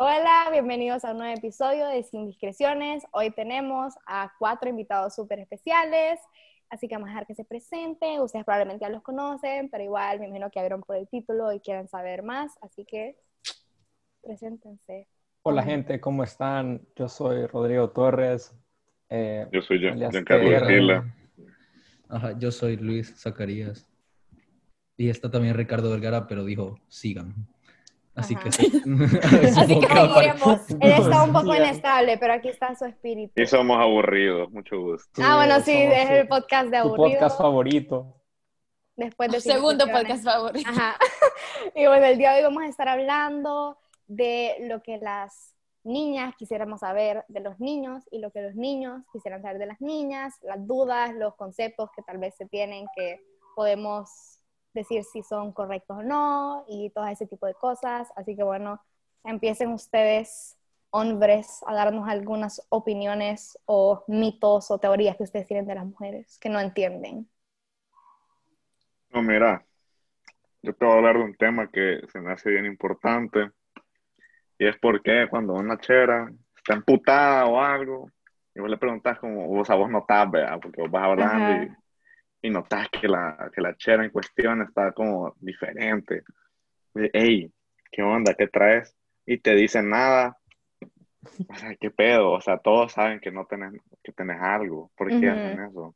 Hola, bienvenidos a un nuevo episodio de Sin Discreciones. Hoy tenemos a cuatro invitados súper especiales, así que vamos a dejar que se presenten. Ustedes probablemente ya los conocen, pero igual me imagino que abrieron por el título y quieren saber más, así que preséntense. Hola gente, ¿cómo están? Yo soy Rodrigo Torres. eh, yo soy yo, Giancarlo Ajá, yo soy Luis Zacarías. Y está también Ricardo Vergara, pero dijo, sigan. Así que, Así que seguiremos. Él está un poco inestable, pero aquí está su espíritu. Y somos aburridos, mucho gusto. ah, bueno, sí, es el podcast de aburrido. podcast favorito. Después de segundo podcast favorito. Ajá. Y bueno, el día de hoy vamos a estar hablando de lo que las niñas quisiéramos saber de los niños y lo que los niños quisieran saber de las niñas, las dudas, los conceptos que tal vez se tienen que podemos decir si son correctos o no y todo ese tipo de cosas. Así que bueno, empiecen ustedes, hombres, a darnos algunas opiniones o mitos o teorías que ustedes tienen de las mujeres que no entienden. No, mira, yo te voy a hablar de un tema que se me hace bien importante y es porque cuando una chera está emputada o algo, y vos le preguntas como, vos a vos notás, ¿verdad? Porque vos vas hablando y y notas que la, que la chera en cuestión está como diferente. Ey, ¿qué onda? ¿Qué traes? Y te dicen nada. O sea, ¿qué pedo? O sea, todos saben que no tenés, que tenés algo. ¿Por qué hacen eso?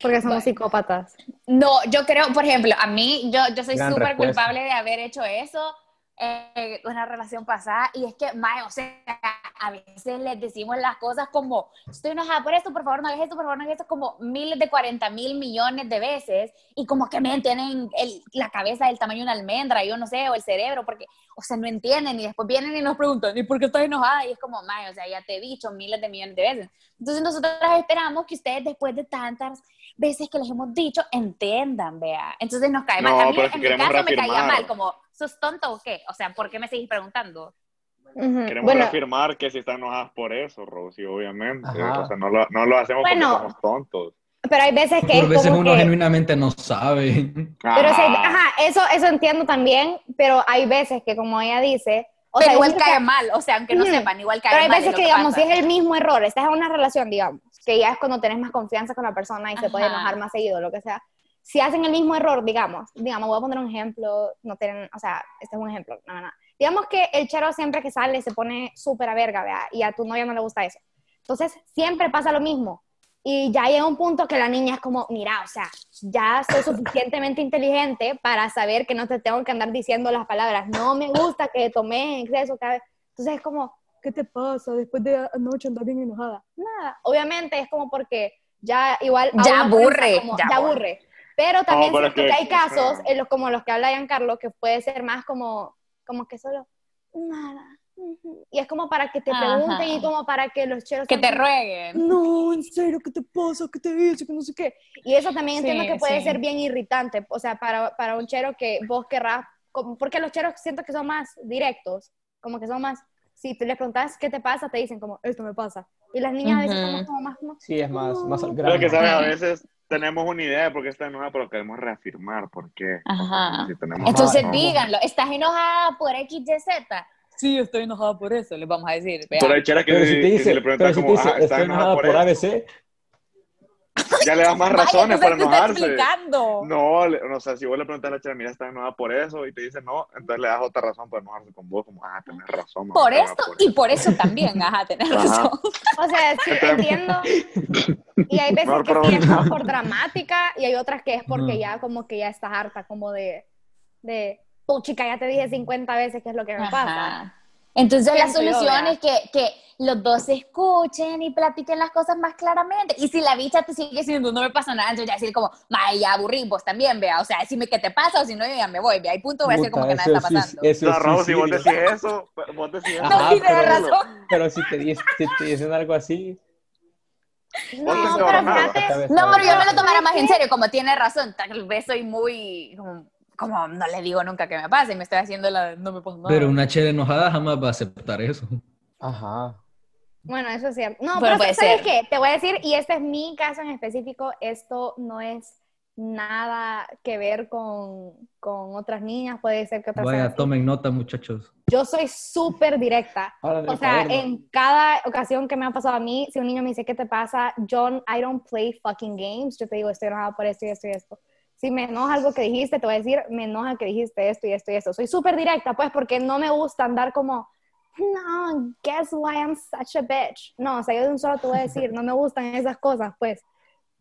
Porque somos psicópatas. No, yo creo, por ejemplo, a mí, yo, yo soy súper culpable de haber hecho eso eh, una relación pasada y es que, mae, o sea, a veces les decimos las cosas como, estoy enojada por esto, por favor no hagas esto, por favor no hagas esto, como miles de 40 mil millones de veces y como que me tienen el, la cabeza del tamaño de una almendra, yo no sé, o el cerebro, porque, o sea, no entienden y después vienen y nos preguntan, ¿y por qué estás enojada? Y es como, mae, o sea, ya te he dicho miles de millones de veces. Entonces nosotros esperamos que ustedes después de tantas veces que les hemos dicho, entiendan, vea. Entonces nos cae mal. a mí en mi caso me caía mal, como, ¿sos tonto o qué? O sea, ¿por qué me seguís preguntando? Queremos reafirmar que si están enojadas por eso, Rosy, obviamente. O sea, no lo, no lo hacemos porque somos tontos. Pero hay veces que. Por veces uno genuinamente no sabe. Pero ajá, eso, eso entiendo también, pero hay veces que, como ella dice. O pero sea, igual cae mal, o sea, aunque no sepan, igual cae mal. Pero hay veces que, digamos, si es el mismo error, estás en una relación, digamos, que ya es cuando tenés más confianza con la persona y se puede enojar más seguido, lo que sea si hacen el mismo error, digamos, digamos, voy a poner un ejemplo, no tienen, o sea, este es un ejemplo, no, no. Digamos que el chero siempre que sale se pone súper a verga, ¿vea? y a tu novia no le gusta eso. Entonces, siempre pasa lo mismo. Y ya llega un punto que la niña es como, mira, o sea, ya soy suficientemente inteligente para saber que no te tengo que andar diciendo las palabras, no me gusta que tomé exceso cada vez. Entonces es como, ¿qué te pasa después de anoche andar bien enojada? Nada, obviamente es como porque ya igual... Ya aburre, ya, aburre. Pero también siento que, hay casos, en los, como los que habla Giancarlo, que puede ser más como, como que solo, nada. Y es como para que te pregunten y como para que los cheros... Que te rueguen. No, en serio, ¿qué te pasa? ¿Qué te dice? Que no sé qué. Y eso también entiendo que puede ser bien irritante. O sea, para, para un chero que vos querrás... Porque los cheros siento que son más directos. Como que son más... Si tú les preguntas qué te pasa, te dicen como, esto me pasa. Y las niñas a veces son como más... sí, es más, más al grano. que sabes, a veces tenemos una idea de por qué está enojada, pero queremos reafirmar por qué. Ajá. Entonces díganlo, ¿estás enojada por X, Y, Z? Sí, estoy enojada por eso, les vamos a decir. Pero hay cheras que, pero si te dice, le como, si te estoy enojada por, por ABC, ya le das más razones para enojarse. No, o sea, si vos le preguntas a la chica, mira, está enojada por eso, y te dice no, entonces le das otra razón para enojarse con vos, como, ah, tenés razón. Por esto y por eso también, ajá, tenés razón. O sea, sí, entiendo. Y hay veces que es por dramática, y hay otras que es porque ya como que ya estás harta, como de, de, tu chica, ya te dije 50 veces qué es lo que me pasa. Entonces la solución es que, que, los dos se escuchen y platiquen las cosas más claramente. Y si la bicha te sigue diciendo no me pasa nada, entonces ya decir como, ay, ya aburrí, vos también, vea. O sea, decime qué te pasa o si no, yo ya me voy, vea. Y punto, voy a decir como que nada está pasando. eso no, si vos decís eso, vos decís eso. No, sí, pero, razón. Pero si te, te dicen algo así, no, pero fíjate. No, pero yo me lo tomara más en serio, como tiene razón. Tal vez soy muy como no le digo nunca que me pase, y me estoy haciendo la no me pongo nada. Pero una chela enojada jamás va a aceptar eso. Ajá. Bueno, eso es cierto. No, pero, ¿sabes qué? Te voy a decir, y este es mi caso en específico, esto no es nada que ver con, con otras niñas, puede ser que otras sean Vaya, así. tomen nota, muchachos. Yo soy súper directa. El O sea, cuaderno. en cada ocasión que me ha pasado a mí, si un niño me dice, ¿qué te pasa? John, I don't play fucking games. Yo te digo, estoy enojada por esto y esto y esto. Si me enoja algo que dijiste, te voy a decir, me enoja que dijiste esto y esto y esto. Soy súper directa, pues, porque no me gusta andar como, no, guess why I'm such a bitch. No, o sea, yo de un solo te voy a decir, no me gustan esas cosas, pues.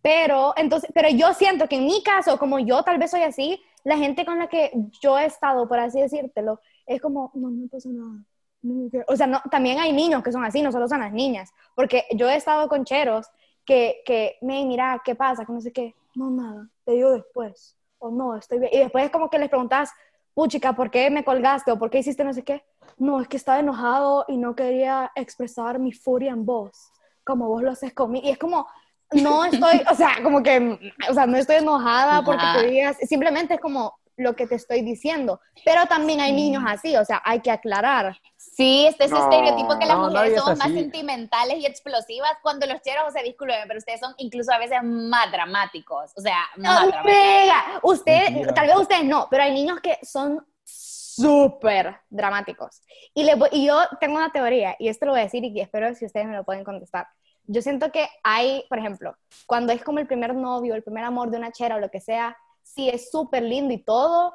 Pero, entonces, pero yo siento que en mi caso, como yo tal vez soy así, la gente con la que yo he estado, por así decírtelo, es como, no, no pasa nada. No, O sea, no, también hay niños que son así, no solo son las niñas. Porque yo he estado con cheros que, que me mira, ¿qué pasa? Que no sé qué. No, nada, te digo después. O no, estoy bien. Y después es como que les preguntas, puchica, ¿por qué me colgaste? ¿O por qué hiciste no sé qué? No, es que estaba enojado y no quería expresar mi furia en voz, como vos lo haces conmigo. Y es como, no estoy, o sea, como que, o sea, no estoy enojada porque te digas, simplemente es como lo que te estoy diciendo. Pero también hay niños así, o sea, hay que aclarar. Sí, este es No, estereotipo que las no, mujeres somos más sentimentales y explosivas cuando los cheros, o sea, disculpen, pero ustedes son incluso a veces más dramáticos, o sea, más dramáticos. Usted, Mentira. tal vez ustedes no, pero hay niños que son súper dramáticos. Y, le voy- y yo tengo una teoría, y esto lo voy a decir y espero si ustedes me lo pueden contestar. Yo siento que hay, por ejemplo, cuando es como el primer novio, el primer amor de una chera o lo que sea, sí es súper lindo y todo,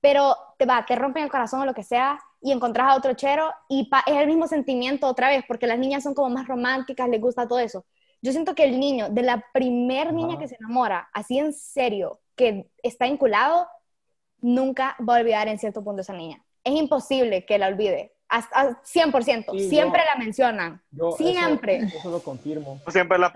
pero te va, te rompen el corazón o lo que sea, y encontrás a otro chero y pa- es el mismo sentimiento otra vez, porque las niñas son como más románticas, les gusta todo eso. Yo siento que el niño, de la primer niña que se enamora, así en serio, que está vinculado, nunca va a olvidar en cierto punto esa niña. Es imposible que la olvide. Hasta, a 100%. Sí, siempre yo- la mencionan. Yo siempre. Eso, lo confirmo. Siempre la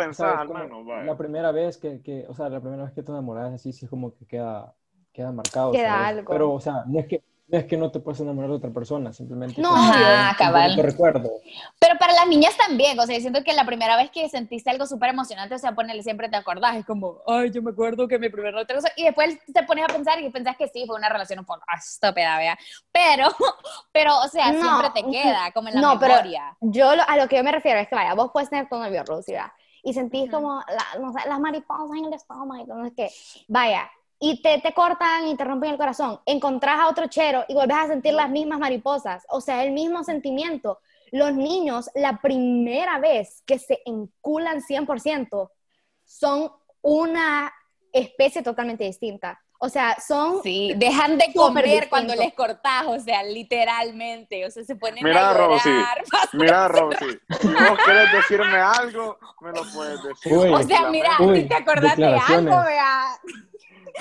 vaya. la primera vez que, que, o sea, la primera vez que te enamoras así, sí es como que queda, queda marcado. Queda ¿sabes? algo. Pero, o sea, no es que no es que no te puedes enamorar de otra persona, simplemente No, que. Ajá, un cabal. bonito recuerdo. Pero para las niñas también, o sea, siento que la primera vez que sentiste algo súper emocionante, o sea, ponele, siempre te acordás, es como, ay, yo me acuerdo que mi primer novio, y después te pones a pensar y pensás que sí, fue una relación un poco estúpida, vea, pero, pero, o sea, No, siempre te queda como en la no, pero- memoria. Yo lo- a lo que yo me refiero es que, vaya, vos puedes tener tu novio, ¿verdad? Y sentís Ujú. como la- no sé, las mariposas en el estómago y todo, no sé qué. Vaya, y te, te cortan y te rompen el corazón. Encontrás a otro chero y volvés a sentir las mismas mariposas. O sea, el mismo sentimiento. Los niños, la primera vez que se enculan 100%, son una especie totalmente distinta. O sea, son... Sí, dejan de comer distinto. cuando les cortás, o sea, literalmente, o sea, se ponen Mira, a llorar. Rosy, Mira, Rosy, si vos querés decirme algo, me lo puedes decir. Uy. O sea, mira, Uy, si te acordás de declaraciones. algo, vea,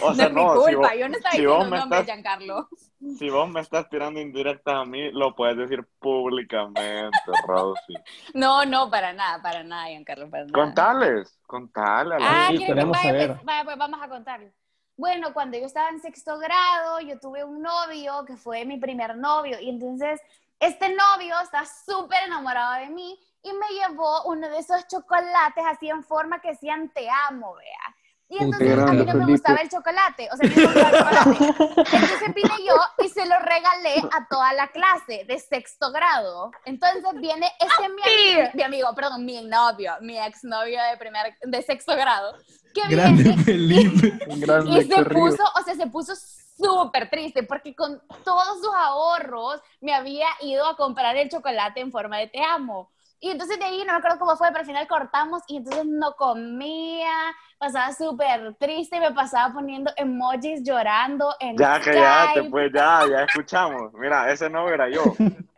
O no sea, es mi no, si culpa, vos, yo no estaba si diciendo me nombre, estás- Giancarlo. si vos me estás tirando indirectas a mí, lo puedes decir públicamente, Rosy. No, no, para nada, para nada, Giancarlo, para nada. Contales, contale a la Ah, Sí, que vaya, saber. pues, vaya, pues, vamos a contarlo. Bueno, cuando yo estaba en sexto grado, yo tuve un novio que fue mi primer novio y entonces este novio está súper enamorado de mí y me llevó uno de esos chocolates así en forma que decían te amo, vea. Y Puta, entonces a mí no me Felipe. gustaba el chocolate, o sea, no me gustaba el chocolate. Entonces vine yo y se lo regalé a toda la clase de sexto grado. Entonces viene ese mi amigo, mi amigo, perdón, mi novio, mi exnovio de primer, de sexto grado, que Grande viene Felipe. Grande y se corrido. puso, o sea, se puso súper triste porque con todos sus ahorros me había ido a comprar el chocolate en forma de te amo. Y entonces de ahí no me acuerdo cómo fue, pero al final cortamos y entonces no comía, pasaba súper triste y me pasaba poniendo emojis llorando en Ya, cállate, Skype. pues ya, ya escuchamos. Mira, ese no era yo.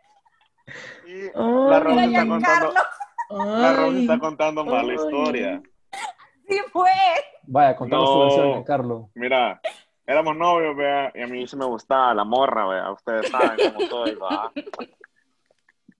Y la Ay. Rosy está contando, la Rosy está contando mala Ay. historia. sí fue. Vaya, contanos tu No. versión, Carlos. Mira, éramos novios, vea, y a mí sí me gustaba la morra, vea, ustedes saben cómo soy, va.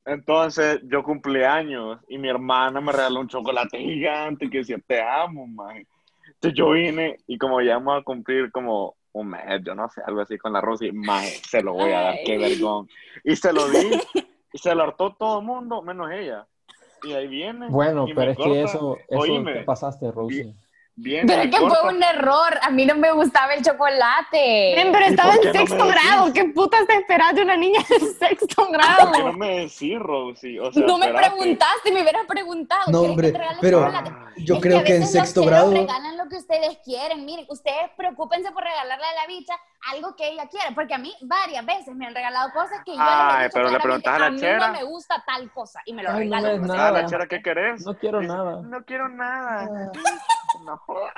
Entonces, yo cumplí años y mi hermana me regaló un chocolate gigante que decía, te amo, man. Entonces yo vine y como ya vamos a cumplir como un mes, yo no sé, algo así con la Rosy, man, se lo voy a dar, qué Ay. vergón. Y se lo di y se lo hartó todo el mundo, menos ella. Y ahí viene. Bueno, y pero es que corta. eso, eso Oíme, te pasaste, Rosy. Viene Pero que fue un error. A mí no me gustaba el chocolate. Ven, pero ¿Y estaba en no sexto decís? grado. ¿Qué putas te esperas de una niña en sexto ¿Por qué grado? no me decís, Rosy? O sea, no me espérate. preguntaste, me hubieras preguntado. No, ¿quieres que hombre, te regale pero chocolate? yo Es creo a que en veces los sexto cheros grado... regalan lo que ustedes quieren. Miren, ustedes preocúpense por regalarle a la bicha algo que ella quiere, porque a mí varias veces me han regalado cosas que yo les Ay, he pero le preguntas a la a mí chera. no me gusta tal cosa y me lo Ay, no regalan. ves o sea, nada. Ah, la chera, ¿qué querés? No quiero nada. No quiero nada. No jodas.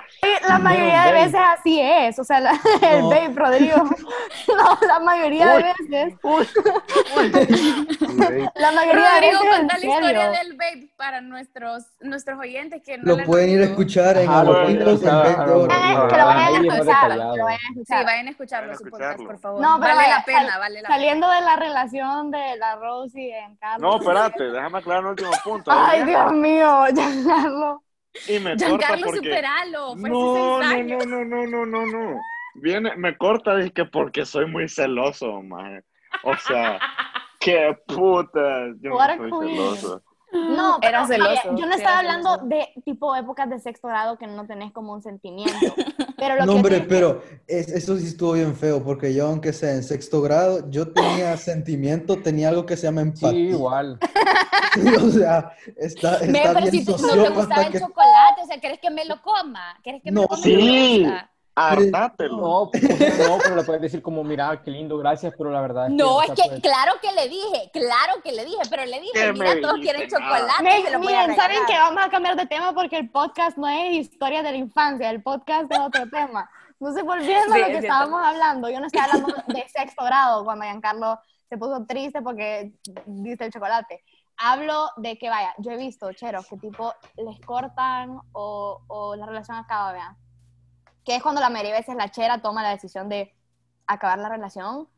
La mayoría de veces así es. O sea, la- el No. babe, Rodrigo. No, la mayoría de veces. Uy, uy. La mayoría de Rodrigo, veces. cuenta en la historia del babe para nuestros, nuestros oyentes que no Lo pueden ir a escuchar en Ajá, lo pueden Abuelitos en escuchar, Babe Ah, que lo vayan a escuchar. detallado. que lo vayan a Sí, escuchar. vayan a escucharlo, Vayan a su podcast, escucharlo. por favor. No, pero vale la pena, vale la pena. Saliendo de la relación de la Rosy en Carlos. No, espérate, déjame aclarar un último punto. Ay, Dios mío, ya Carlos. Y me corta Giancarlo, porque... superalo. Fue No, no, no, no, no, no, no, no. Viene, me corta, que porque soy muy celoso, man. O sea, qué puta. Yo no soy celoso. No, pero, Era celoso, oye, yo no sí, estaba hablando celoso. de tipo épocas de sexto grado que no tenés como un sentimiento. Pero lo No, que hombre, te- pero es- eso sí estuvo bien feo, porque yo, aunque sea en sexto grado, yo tenía sentimiento, tenía algo que se llama Sí, empatía. igual. o sea, está, Me, está pero bien si tú no te sociópata gustaba el que... chocolate, o sea, ¿querés que me lo coma? ¿Querés que me No, lo coma? sí. No. Hartátelo. No, pues, o sea, no, pero le puedes decir como, mira, qué lindo, gracias, pero la verdad es que... No, o es que pues, claro que le dije, claro que le dije, pero le dije, ¿Qué mira, todos dijiste? quieren Nada. chocolate, Me- se lo voy a miren, ¿saben que Vamos a cambiar de tema porque el podcast no es historia de la infancia, el podcast es otro tema. Entonces, volviendo Sí, a lo es que cierto. estábamos hablando, yo no estoy hablando de sexto grado cuando Giancarlo se puso triste porque diste el chocolate. Hablo de que, vaya, yo he visto cheros que tipo les cortan o, o la relación acaba, vean. Que es cuando la mayoría de veces la chera toma la decisión de acabar la relación.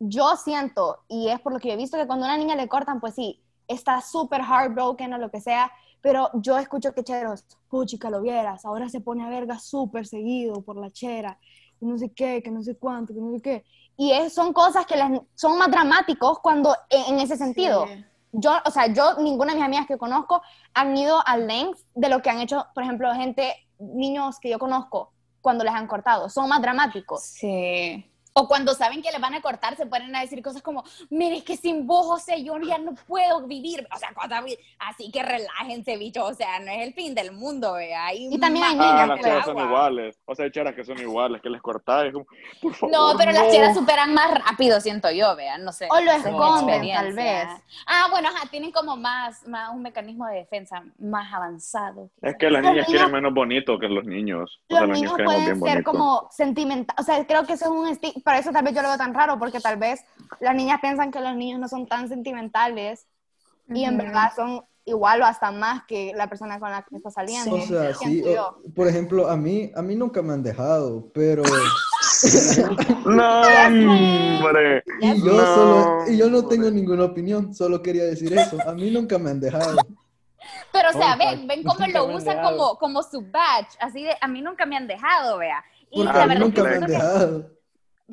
Yo siento, y es por lo que yo he visto, que cuando a una niña le cortan, pues sí, está súper heartbroken o lo que sea, pero yo escucho que cheros, puchica, lo vieras, ahora se pone a verga súper seguido por la chera, y no sé qué, que no sé cuánto, que no sé qué. Y es- son cosas que las- son más dramáticos cuando, en, en ese sentido. Sí. Yo, o sea, yo, ninguna de mis amigas que conozco han ido al length de lo que han hecho, por ejemplo, gente, niños que yo conozco, cuando les han cortado. Son más dramáticos. Sí. O cuando saben que le van a cortar, se ponen a decir cosas como, mire, es que sin vos, o sea, yo ya no puedo vivir. O sea, cosas así- que relájense, bicho. O sea, no es el fin del mundo, vea. Hay Y también hay más Ah, niñas, las cheras son iguales. O sea, hay cheras que son iguales, que les cortáis. Por favor, No, pero las no. cheras superan más rápido, siento yo, vean, no sé. O lo esconden, tal vez. Ah, bueno, ajá, tienen como más, más un mecanismo de defensa más avanzado. Es que las niñas quieren menos bonito que los niños. O Los sea, los niños niños pueden bien ser bonito. como sentimentales, o sea, creo que eso es un estigma, por eso tal vez yo lo veo tan raro, porque tal vez las niñas piensan que los niños no son tan sentimentales y en verdad son igual o hasta más que la persona con la que está saliendo. O sea, sí, o- por ejemplo, a mí, a mí nunca me han dejado, pero... No, hombre. Y yo, No, solo, y yo no hombre. tengo ninguna opinión, solo quería decir eso. A mí nunca me han dejado. Pero, o sea, Opa, ven, ven cómo lo usan dejado. como, como su badge. Así de, a mí nunca me han dejado, vea. Y Porque la a mí verdad nunca me han siento que- dejado.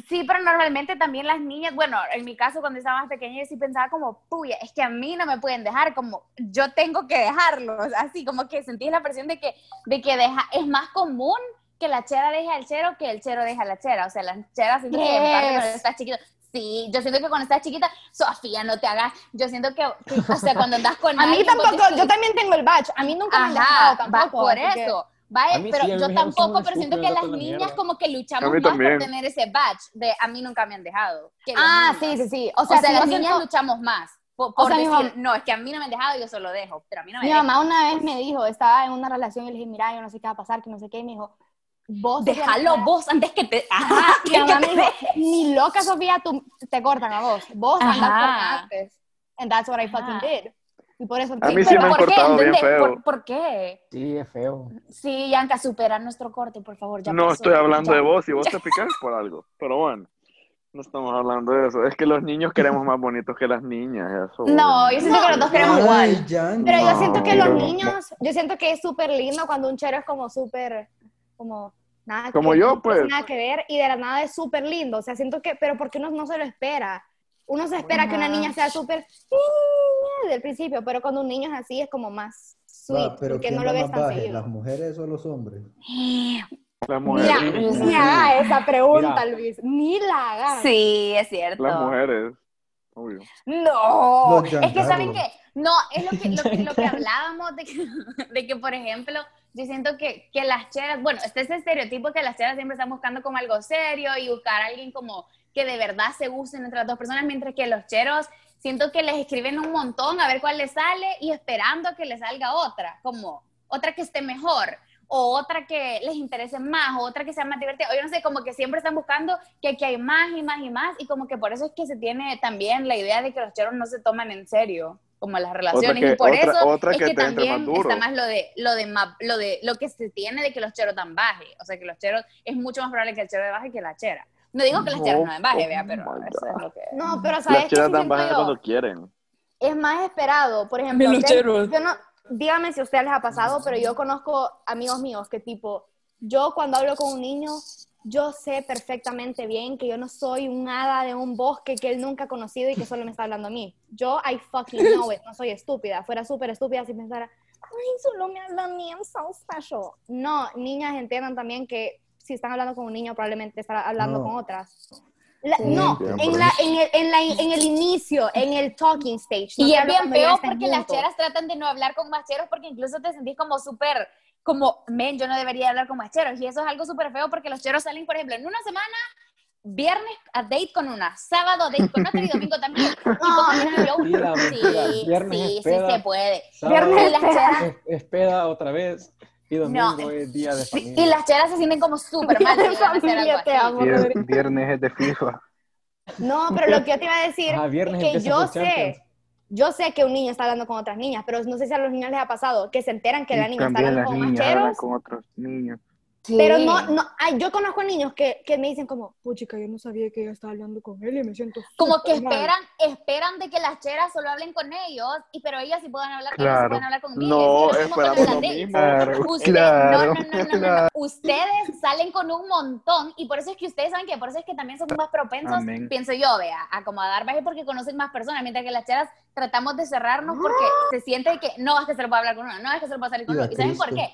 Sí, pero normalmente también las niñas, bueno, en mi caso cuando estaba más pequeña yo sí pensaba como, puya, es que a mí no me pueden dejar, como yo tengo que dejarlos, así como que sentí la presión de que, de que deja, es más común que la chera deje al chero que el chero deja a la chera, o sea, las cheras siento que en parte cuando Yes. estás chiquito, sí, yo siento que cuando estás chiquita, Sofía, no te hagas, yo siento que, que, o sea, cuando andas con A mí tampoco, yo también tengo el badge, a mí nunca me han dejado tampoco. por que- eso. Vaya, A mí pero sí, a mí yo me tampoco, "Son pero siento que las niñas mierda". como que luchamos más también. por tener ese badge de a mí nunca me han dejado. Ah, sí, sí, sí. O sea, si las niñas siento- luchamos más por, O por sea, mi decir, mam- no, es que a mí no me han dejado, yo solo dejo, pero a mí no me Mi dejan. mamá una vez me dijo, estaba en una relación y le dije, mira, yo no sé qué va a pasar, que no sé qué, y me dijo, vos... Déjalo vos antes que te... Ajá, Mi que mamá me te dijo, deje. ni loca, Sofía, tú te cortan a vos. Vos andas corta antes. And that's what I fucking Ajá. did. Y por eso... A mí sí me han cortado bien feo. ¿Por, por qué? Sí, es feo. Sí, Yanka, supera nuestro corte, por favor. Ya No pasó, estoy hablando ya. de vos y vos te picás por algo. Pero bueno, no estamos hablando de eso. Es que los niños queremos más bonitos que las niñas. Eso. No, yo siento que los dos queremos Ay, igual. ya Pero yo siento que los niños, yo siento que es súper lindo cuando un chero es como súper, como nada Como que, yo, no tiene pues. nada que ver y de la nada es súper lindo. O sea, siento que, pero porque uno no se lo espera. Uno se espera que una niña sea súper del principio, pero cuando un niño es así es como más sweet, Va, pero porque ¿quién no lo ves tan seguido. ¿Las mujeres o los hombres? Las Mira, mujeres. ni haga esa pregunta, Mira. Luis, ni la hagas. Sí, es cierto. Las mujeres. Obvio. No, es que saben que, no, es lo que, lo que, lo que hablábamos de que, de que, por ejemplo, yo siento que, que las cheras, bueno, está ese estereotipo que las cheras siempre están buscando como algo serio y buscar a alguien como que de verdad se gusten entre las dos personas, mientras que los cheros siento que les escriben un montón a ver cuál les sale y esperando a que les salga otra, como otra que esté mejor o otra que les interese más, o otra que sea más divertida. O yo no sé, como que siempre están buscando que aquí hay más y más y más, y como que por eso es que se tiene también la idea de que los cheros no se toman en serio, como las relaciones, que- y por otra- eso otra es que también más está más lo de, lo de lo de lo que se tiene de que los cheros tan baje, o sea que los cheros, es mucho más probable que el chero de baje que la chera. No digo que las cheras no den baje, Oh vea, pero God. eso es lo que... No, pero ¿sabes Las sí dan yo? cuando quieren. es más esperado. Por ejemplo, cheros. yo no, dígame si a ustedes les ha pasado, pero yo conozco amigos míos que tipo, yo cuando hablo con un niño, yo sé perfectamente bien que yo no soy un hada de un bosque que él nunca ha conocido y que solo me está hablando a mí. Yo, I fucking know it, no soy estúpida. Fuera súper estúpida si pensara, ay, solo me habla a mí, I'm so special. No, niñas entiendan también que si están hablando con un niño, probablemente estará hablando No. con otras. La- Sí, no, en, la, en, el, en, la, en el inicio, en el talking stage. no Y es bien estén porque las cheras tratan de no hablar con más cheros porque incluso te sentís como súper, como, men, yo no debería hablar con más cheros. Y eso es algo súper feo porque los cheros salen, por ejemplo, en una semana, viernes a date con una, sábado a date con otra y domingo también. Y yo, Mentira, mentira. sí, Viernes sí, es sí se puede. sábado Y las cheras, es, es peda otra vez y domingo es día de familia. y las cheras se sienten como súper mal. De familia, te amo. Vier- Viernes es de FIFA. No, pero lo que yo te iba a decir es que yo Champions. sé, yo sé que un niño está hablando con otras niñas, pero no sé si a los niños les ha pasado que se enteran que la Y niña está hablando las con niñas macheros, con otros niños. Pero no, no, ay, yo conozco niños que, que me dicen como, puchica, yo no sabía que ella estaba hablando con él y me siento Como que súper mal". esperan, esperan de que las cheras solo hablen con ellos, y pero ellas sí puedan hablar, ellas Claro. pueden hablar conmigo. No, Es lo mismo con esperamos las lo dates. mismo. Claro, Usted- claro, no, no, no, no, no, no. claro. Ustedes salen con un montón y por eso es que ustedes saben que por eso es que también son más propensos, Amén. pienso yo, vea, a como a dar baje porque conocen más personas, mientras que las cheras tratamos de cerrarnos porque se siente que no es que se lo pueda hablar con uno, no es que se lo pueda salir con uno. ¿Y saben por qué?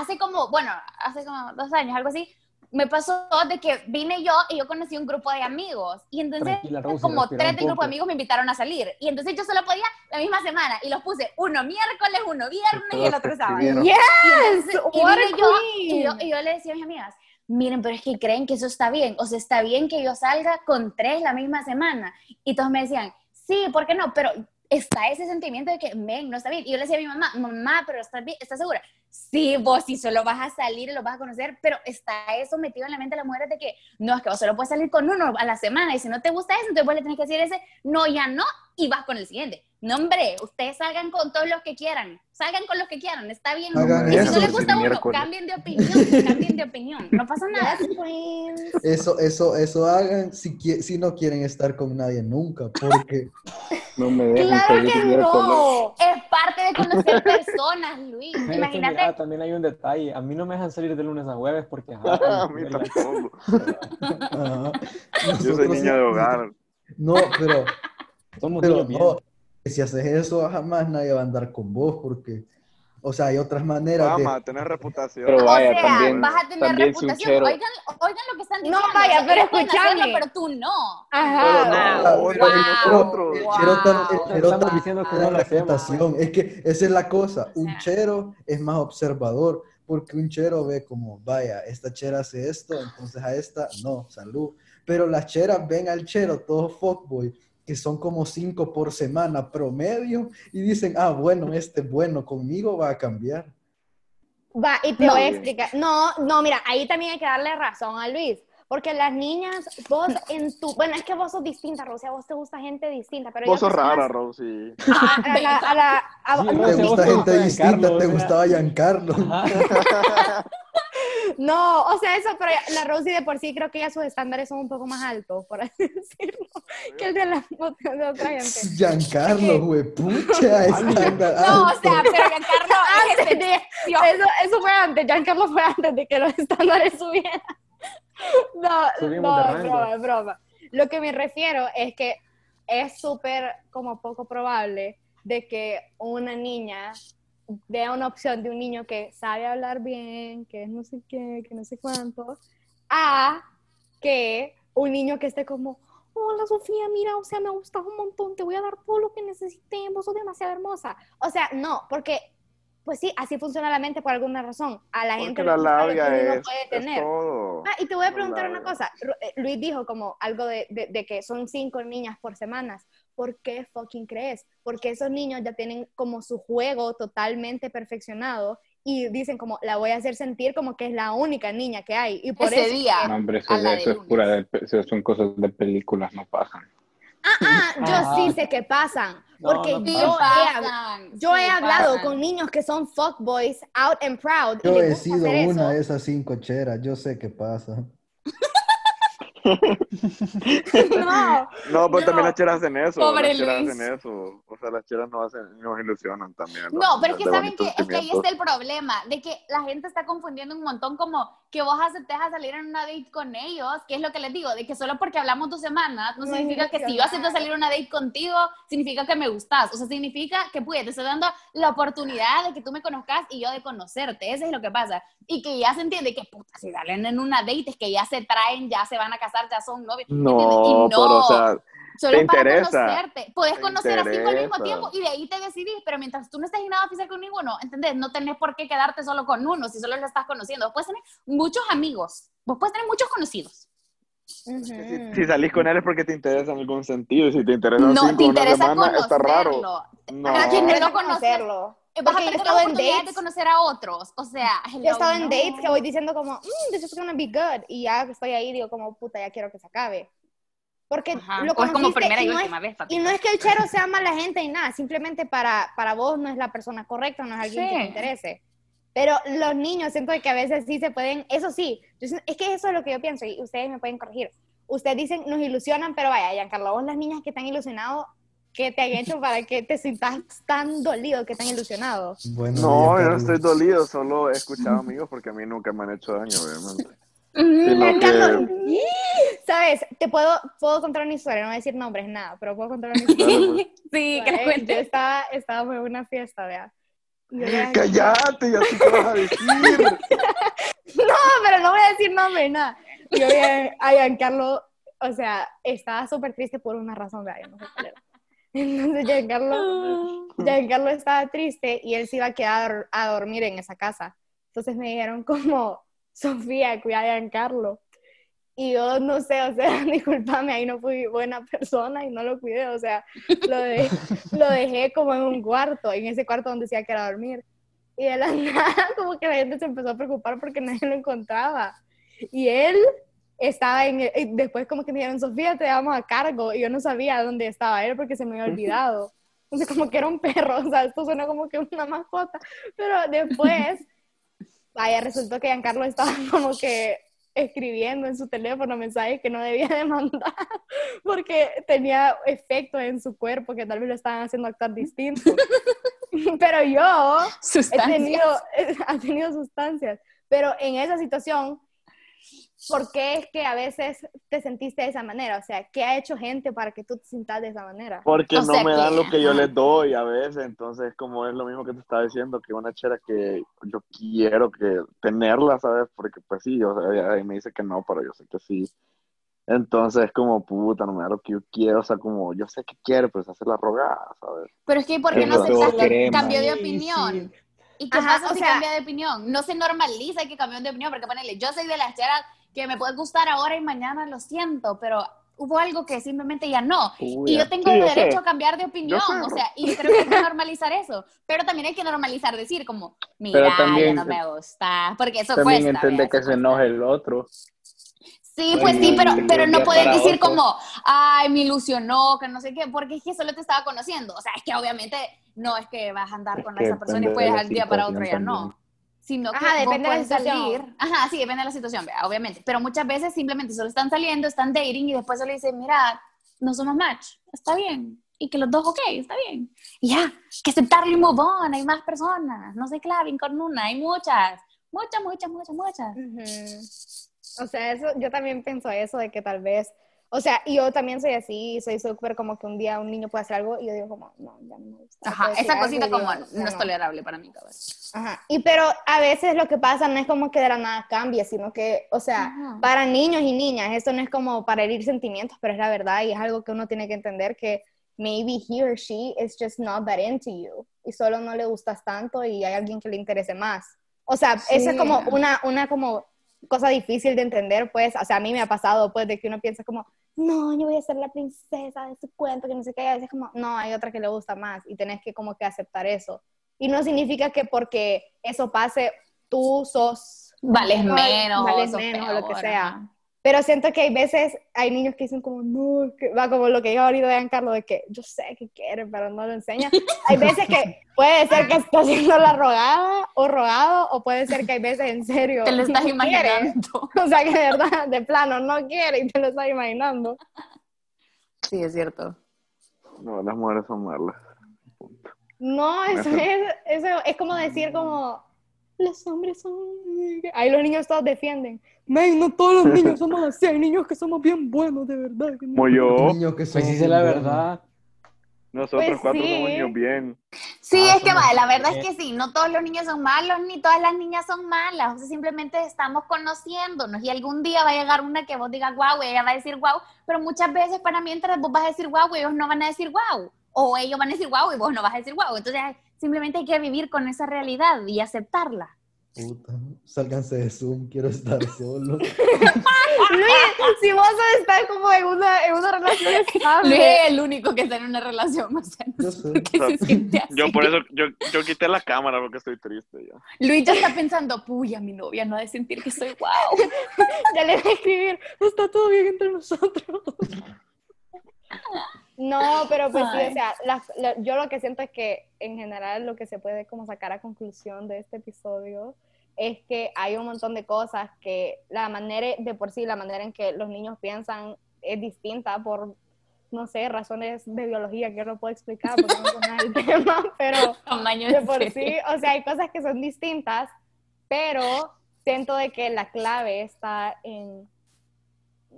Hace como, bueno, hace como dos años, algo así, me pasó de que vine yo y yo conocí un grupo de amigos y entonces Rosy, como tres del grupo de amigos me invitaron a salir y entonces yo solo podía la misma semana y los puse uno miércoles, uno viernes y el otro sábado. escribieron. Y, Yes, entonces- y vine yo, y yo, y yo le decía a mis amigas, miren, pero es que creen que eso está bien, o sea, está bien que yo salga con tres la misma semana. Y todos me decían, sí, ¿por qué no? Pero está ese sentimiento de que, men, no está bien. Y yo le decía a mi mamá, mamá, pero ¿estás, bien? ¿estás segura? Sí, vos sí solo vas a salir lo vas a conocer, pero está eso metido en la mente de las mujeres de que, no, es que vos solo puedes salir con uno a la semana y si no te gusta eso, entonces vos le tenés que decir ese, no, ya no, y vas con el siguiente. No, hombre, ustedes salgan con todos los que quieran, salgan con los que quieran, está bien. Hagan y si eso, no les gusta uno, miércoles. cambien de opinión, cambien de opinión, no pasa nada. Eso, eso, eso hagan si, si no quieren estar con nadie nunca, porque No me dejan Claro salir que no. Es parte de conocer personas, Luis. Pero Imagínate, mira, también hay un detalle. A mí no me dejan salir de lunes a jueves porque... ajá, A mí tampoco. Yo soy niña de hogar. No, pero, Somos pero bien. no, si haces eso jamás nadie va a andar con vos, porque, o sea, hay otras maneras de... Vamos a tener reputación. Pero o vaya, sea, también- vas a tener reputación. Oigan, oigan lo que están No, diciendo. vaya, o sea, pero escúchame. pero tú no. Ajá. Wow, pero también diciendo que no hacemos, reputación. Es que esa es la cosa. Un sea. chero es más observador, porque un chero ve como, vaya, esta chera hace esto, entonces a esta, no, salud. Pero las cheras ven al chero, todo fuckboy, que son como cinco por semana promedio, y dicen, ah, bueno, este bueno, conmigo va a cambiar. Va, y te No. voy a explicar. No, no, mira, ahí también hay que darle razón a Luis. Porque las niñas, vos en tu. Bueno, es que vos sos distinta, Rosy. A vos te gusta gente distinta. Pero Vos sos rara, Rosy. A, a la. A la a- Sí, no, Te gusta te gente distinta, Giancarlo, te o sea. gustaba Giancarlo. No, o sea, eso, pero la Rosy de por sí creo que ya sus estándares son un poco más altos, por así decirlo, que el de, la, de otra gente. Giancarlo, güey, pucha, estándar No, o sea, pero Giancarlo es Antes de- eso, eso fue antes, Giancarlo fue antes de que los estándares subieran. No, Subimos no, es broma, es broma. Lo que me refiero es que es súper como poco probable de que una niña vea una opción de un niño que sabe hablar bien, que no sé qué, que no sé cuánto, a que un niño que esté como, hola Sofía, mira, o sea, me ha gustado un montón, te voy a dar todo lo que necesitemos, sos demasiado hermosa. O sea, no, porque, pues sí, así funciona la mente por alguna razón. A la gente Porque la lo que labia uno es, puede es tener. todo. Ah, y te voy a La preguntar una cosa. Eh, Luis dijo como algo de, de- de que son cinco niñas por semanas. ¿Por qué fucking crees? Porque esos niños ya tienen como su juego totalmente perfeccionado y dicen como, la voy a hacer sentir como que es la única niña que hay. Y por Ese eso... día. No, hombre, eso, eso es pura de, eso son cosas de películas, no pasan. Ah, ah, yo Ajá. sí sé que pasan. No, Porque no yo, Sí he, yo sí he hablado pasan. con niños que son fuckboys, out and proud. y Yo les he sido una eso. de esas cinco cheras, yo sé qué pasa. No, No, pero No. también las cheras hacen eso. Pobre las cheras Luis. hacen eso. O sea, las cheras nos hacen, nos ilusionan también. No, pero es que saben que es que ahí está el problema, de que la gente está confundiendo un montón como que vos aceptes a salir en una date con ellos, que es lo que les digo, de que solo porque hablamos dos semanas no No significa que si yo acepto salir en una date contigo, significa que me gustas, o sea, significa que pues te estoy dando la oportunidad de que tú me conozcas y yo de conocerte, eso es lo que pasa, y que ya se entiende que puta, si salen en una date es que ya se traen, ya se van a casar, ya son novios, ¿entiendes? Y No, pero o sea, Solo te para interesa, conocerte. Puedes te conocer a cinco al mismo interesa. tiempo y de ahí te decidís, pero mientras tú no estés en nada oficial con ninguno, ¿entendés? No tenés por qué quedarte solo con uno si solo lo estás conociendo. Vos puedes tener muchos amigos, vos puedes tener muchos conocidos. Ujú. si, si salís con él es porque te interesa en algún sentido. Y si te interesan No, cinco te en una interesa semana, está raro. No. No interesa lo conoce, conocerlo. Eh, vas a Porque he tener la en oportunidad dates de conocer a otros. O sea, Yo he hello, estado en no. dates que voy diciendo como, mm, this is gonna be good. Y ya estoy ahí, digo como, puta, ya quiero que se acabe. Porque Ajá. lo O es como primera y no es- última vez, papi. Y no es que el chero sea mala gente ni nada, simplemente para, para vos no es la persona correcta, no es alguien que te Sí. interese. Pero los niños siento que a veces sí se pueden, eso sí, yo es que eso es lo que yo pienso y ustedes me pueden corregir. Ustedes dicen, nos ilusionan, pero vaya, Giancarlo, vos las niñas que están ilusionados, ¿qué te han hecho para que te sientas tan dolido que tan ilusionado? Bueno, No, yo no estoy dolido, solo he escuchado amigos porque a mí nunca me han hecho daño, obviamente. Mm, que, ¿sabes? Te puedo, puedo contar una historia, no voy a decir nombres, nada, pero puedo contar una historia. Dale, pues. Sí, que Yo cuente. estaba, estábamos en una fiesta, vea. Cállate, ya qué vas a decir. No, pero no voy a decir nombre, nada. Yo vi a, a Giancarlo, o sea, estaba súper triste por una razón, vea, yo no sé cuál era. Entonces Giancarlo, Giancarlo estaba triste y él se iba a quedar a dormir en esa casa. Entonces me dijeron como, Sofía, cuida a Giancarlo. Y yo no sé, o sea, discúlpame, ahí no fui buena persona y no lo cuidé, o sea, lo, de- lo dejé como en un cuarto, en ese cuarto donde se iba a quedar a dormir. Y de la nada, como que la gente se empezó a preocupar porque nadie lo encontraba. Y él estaba en, y después como que me dijeron, Sofía, te damos a cargo. Y yo no sabía dónde estaba él porque se me había olvidado. Entonces como que era un perro, o sea, esto suena como que una mascota. Pero después, vaya, resultó que Giancarlo estaba como que escribiendo en su teléfono mensajes que no debía de mandar porque tenía efectos en su cuerpo que tal vez lo estaban haciendo actuar distinto. Pero yo he tenido, ha tenido sustancias, pero en esa situación, ¿por qué es que a veces te sentiste de esa manera? O sea, ¿qué ha hecho gente para que tú te sientas de esa manera? Porque O no sea me dan que, lo que yo les doy a veces, entonces como es lo mismo que te estaba diciendo, que una chera que yo quiero que tenerla, ¿sabes? Porque pues sí, o sea, me dice que no, pero yo sé que sí. Entonces como, puta, no me da lo que yo quiero, o sea, como yo sé que quiere, pues hacer la rogada, ¿sabes? Pero es que ¿por qué no Eso, aceptas que crema. cambió de Sí, opinión? sí. ¿Y qué Ajá, pasa o si sea- cambia de opinión? No se normaliza que cambió de opinión, porque ponele, yo soy de las cheras que me puede gustar ahora y mañana, lo siento, pero hubo algo que simplemente ya no. Uy, Y yo tengo Sí, yo derecho sé. a cambiar de opinión, o sea, y creo que hay que normalizar eso. Pero también hay que normalizar decir como, mira, también- ya no me gusta, porque eso También cuesta. entiende vea, que se enoje el otro. Sí, pues sí, pero, pero no puedes decir como, ay, me ilusionó, que no sé qué, porque es que solo te estaba conociendo. O sea, es que obviamente no es que vas a andar con esa persona y la al día para otro ya no. Sino que Ajá, depende de la situación. salir. Ajá, sí, depende de la situación, vea, obviamente. Pero muchas veces simplemente solo están saliendo, están dating y después solo dicen, mira, no somos match, está bien. Y que los dos, ok, está bien. Y ya, que aceptarlo y move on, hay más personas, no se claven con una, hay muchas, muchas, muchas, muchas, muchas. Ujú. O sea, eso, yo también pienso eso de que tal vez, O sea, yo también soy así, soy súper como que un día un niño puede hacer algo y yo digo como, no, ya no me gusta. Ajá, esa cosita y digo, como ya no es tolerable para mí, cabrón. Ajá. Y pero a veces lo que pasa no es como que de la nada cambie, sino que, o sea, Ajá. para niños y niñas, esto no es como para herir sentimientos, pero es la verdad y es algo que uno tiene que entender que maybe he or she is just not that into you y solo no le gustas tanto y hay alguien que le interese más. O sea, eso es como una, una como cosa difícil de entender, pues, o sea, a mí me ha pasado, pues, de que uno piensa como, no, yo voy a ser la princesa de su cuento, que no sé qué, y a veces como, no, hay otra que le gusta más, y tenés que como que aceptar eso. Y no significa que porque eso pase, tú sos... Vales menos, vales menos, o lo que sea. Pero siento que hay veces, hay niños que dicen como, no, que va como lo que dijo ahorita Giancarlo, de que yo sé que quiere, pero no lo enseña. Hay veces que puede ser que está haciendo la rogada o rogado, o puede ser que hay veces en serio. Te lo estás no quiere. imaginando. O sea, que de verdad, de plano, no quiere y te lo estás imaginando. Sí, es cierto. No, las mujeres son malas. Punto. No, eso es, eso es como decir como, los hombres son... Ahí los niños todos defienden. Men, no todos los niños somos así, hay niños que somos bien buenos, de verdad. que no". Como yo, Niños que Pues sí, la bien verdad. nosotros Pues cuatro sí. somos niños bien. Sí, Ah, es que somos- va, la verdad es que sí, no todos los niños son malos, ni todas las niñas son malas, o sea, simplemente estamos conociéndonos y algún día va a llegar una que vos digas guau, y ella va a decir guau, pero muchas veces para mientras vos vas a decir guau, ellos no van a decir guau, o ellos van a decir guau y vos no vas a decir guau, entonces simplemente hay que vivir con esa realidad y aceptarla. Puta, sálganse de Zoom, quiero estar solo. Luis, si vos estás como en una, en una relación estable. Luis es el único que está en una relación, o sea, no Yo sé se. Yo por eso, yo, yo quité la cámara porque estoy triste ya. Luis ya está pensando, puya, mi novia no ha de sentir que soy guau. Ya le voy a escribir, está todo bien entre nosotros. No, pero pues sí, o sea, la- yo lo que siento es que en general lo que se puede como sacar a conclusión de este episodio es que hay un montón de cosas que la manera de por sí, la manera en que los niños piensan es distinta por, no sé, razones de biología que yo no puedo explicar porque no sé nada del tema, pero de por sí, o sea, hay cosas que son distintas, pero siento de que la clave está en,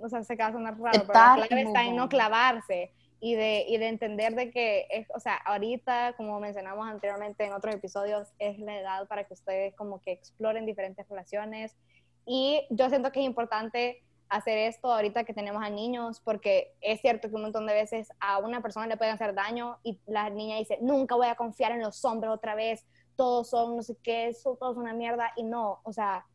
o sea, sé que va a sonar raro, pero la clave está en no clavarse y de, y de entender de que, es, o sea, ahorita, como mencionamos anteriormente en otros episodios, es la edad para que ustedes como que exploren diferentes relaciones. Y yo siento que es importante hacer esto ahorita que tenemos a niños, porque es cierto que un montón de veces a una persona le pueden hacer daño y la niña dice, nunca voy a confiar en los hombres otra vez, todos son no sé qué, son todos una mierda, y no, o sea,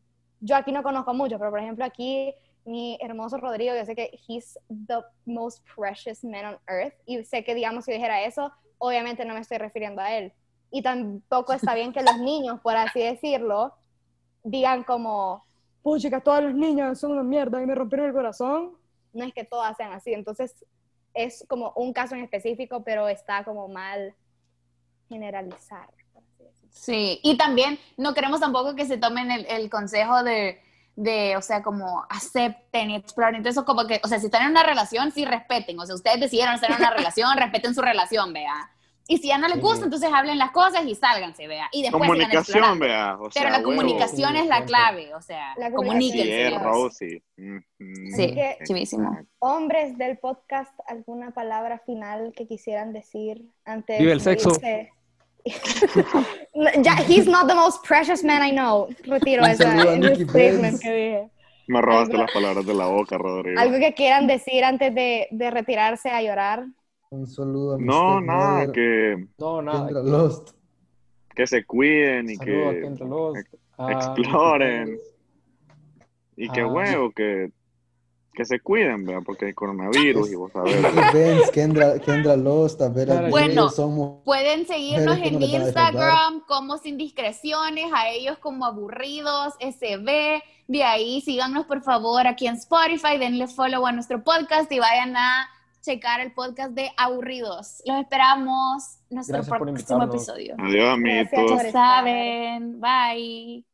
yo aquí no conozco mucho, pero por ejemplo aquí mi hermoso Rodrigo, yo sé que he's the most precious man on earth, y sé que digamos si dijera eso, obviamente no me estoy refiriendo a él. Y tampoco está bien que los niños, por así decirlo, digan como, pucha, que todas las niñas son una mierda y me rompieron el corazón. No es que todas sean así, entonces es como un caso en específico, pero está como mal generalizar. Sí, y también no queremos tampoco que se tomen el, el consejo de, de, o sea, como acepten y exploren. Entonces, eso como que, o sea, si están en una relación, sí respeten. O sea, ustedes decidieron estar en una relación, respeten su relación, vea. Y si ya no les Sí. gusta, entonces hablen las cosas y sálganse, vea. Y después Comunicación, vea. O sea, Pero la huevo. comunicación es la Sí, clave, o sea, La Sí, comuníquense. es Rosy. Mm, mm, Sí, que- chivísimo. Hombres del podcast, ¿alguna palabra final que quisieran decir antes Vive el de sexo. irse? Ya, he's not the most precious man I know. Retiro ese statement que dije. Me robaste las palabras de la boca, Rodrigo. Algo que quieran decir antes de, de retirarse a llorar. Un saludo a mi No, nada, que, No, nada. Kendra Lost. que se cuiden y Saludos que Lost, exploren. Nicky y que Ah. huevo, que, que se cuiden, vea, porque hay coronavirus y vos sabés. Benz, Kendra, Kendra Lost, a ver, Claro. Bueno, somos Pueden seguirnos en no Instagram como Sin Discreciones, a ellos como Aburridos, SB. De ahí síganos por favor aquí en Spotify, denle follow a nuestro podcast y vayan a checar el podcast de Aburridos. Los esperamos en nuestro Gracias próximo episodio. Adiós, por Ya saben, bye.